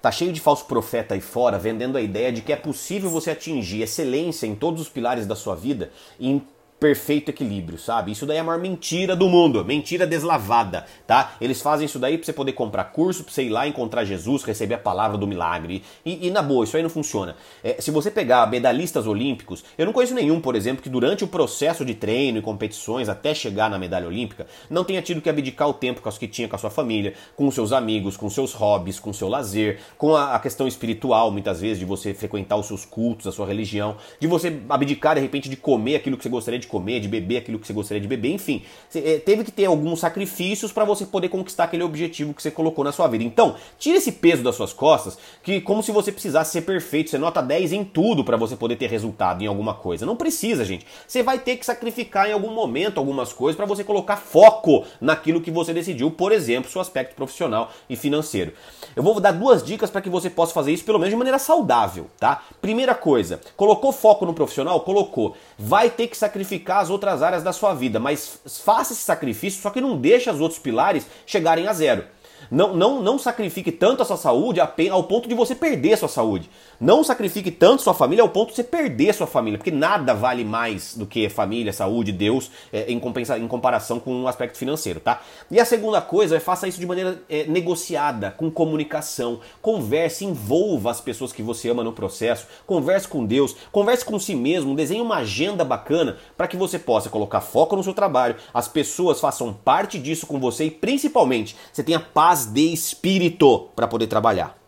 Tá cheio de falso profeta aí fora vendendo a ideia de que é possível você atingir excelência em todos os pilares da sua vida em perfeito equilíbrio, sabe? Isso daí é a maior mentira do mundo, mentira deslavada, tá? Eles fazem isso daí pra você poder comprar curso, pra você ir lá encontrar Jesus, receber a palavra do milagre. E, e na boa, isso aí não funciona. É, se você pegar medalhistas olímpicos, eu não conheço nenhum, por exemplo, que durante o processo de treino e competições até chegar na medalha olímpica, não tenha tido que abdicar o tempo que tinha com a sua família, com seus amigos, com seus hobbies, com seu lazer, com a, a questão espiritual, muitas vezes, de você frequentar os seus cultos, a sua religião, de você abdicar, de repente, de comer aquilo que você gostaria de comer, de beber aquilo que você gostaria de beber, enfim. Você, teve que ter alguns sacrifícios para você poder conquistar aquele objetivo que você colocou na sua vida. Então, tira esse peso das suas costas, que como se você precisasse ser perfeito, você nota 10 em tudo para você poder ter resultado em alguma coisa. Não precisa, gente. Você vai ter que sacrificar em algum momento algumas coisas para você colocar foco naquilo que você decidiu, por exemplo, seu aspecto profissional e financeiro. Eu vou dar duas dicas para que você possa fazer isso pelo menos de maneira saudável, tá? Primeira coisa, colocou foco no profissional? Colocou. Vai ter que sacrificar as outras áreas da sua vida, mas faça esse sacrifício, só que não deixe os outros pilares chegarem a zero. Não, não, não sacrifique tanto a sua saúde ao ponto de você perder a sua saúde. Não sacrifique tanto sua família ao ponto de você perder a sua família, porque nada vale mais do que família, saúde, Deus, é, em, compensa, em comparação com o um aspecto financeiro, tá? E a segunda coisa é faça isso de maneira é, negociada, com comunicação. Converse, envolva as pessoas que você ama no processo, converse com Deus, converse com si mesmo, desenhe uma agenda bacana para que você possa colocar foco no seu trabalho, as pessoas façam parte disso com você e principalmente você tenha paz de espírito para poder trabalhar.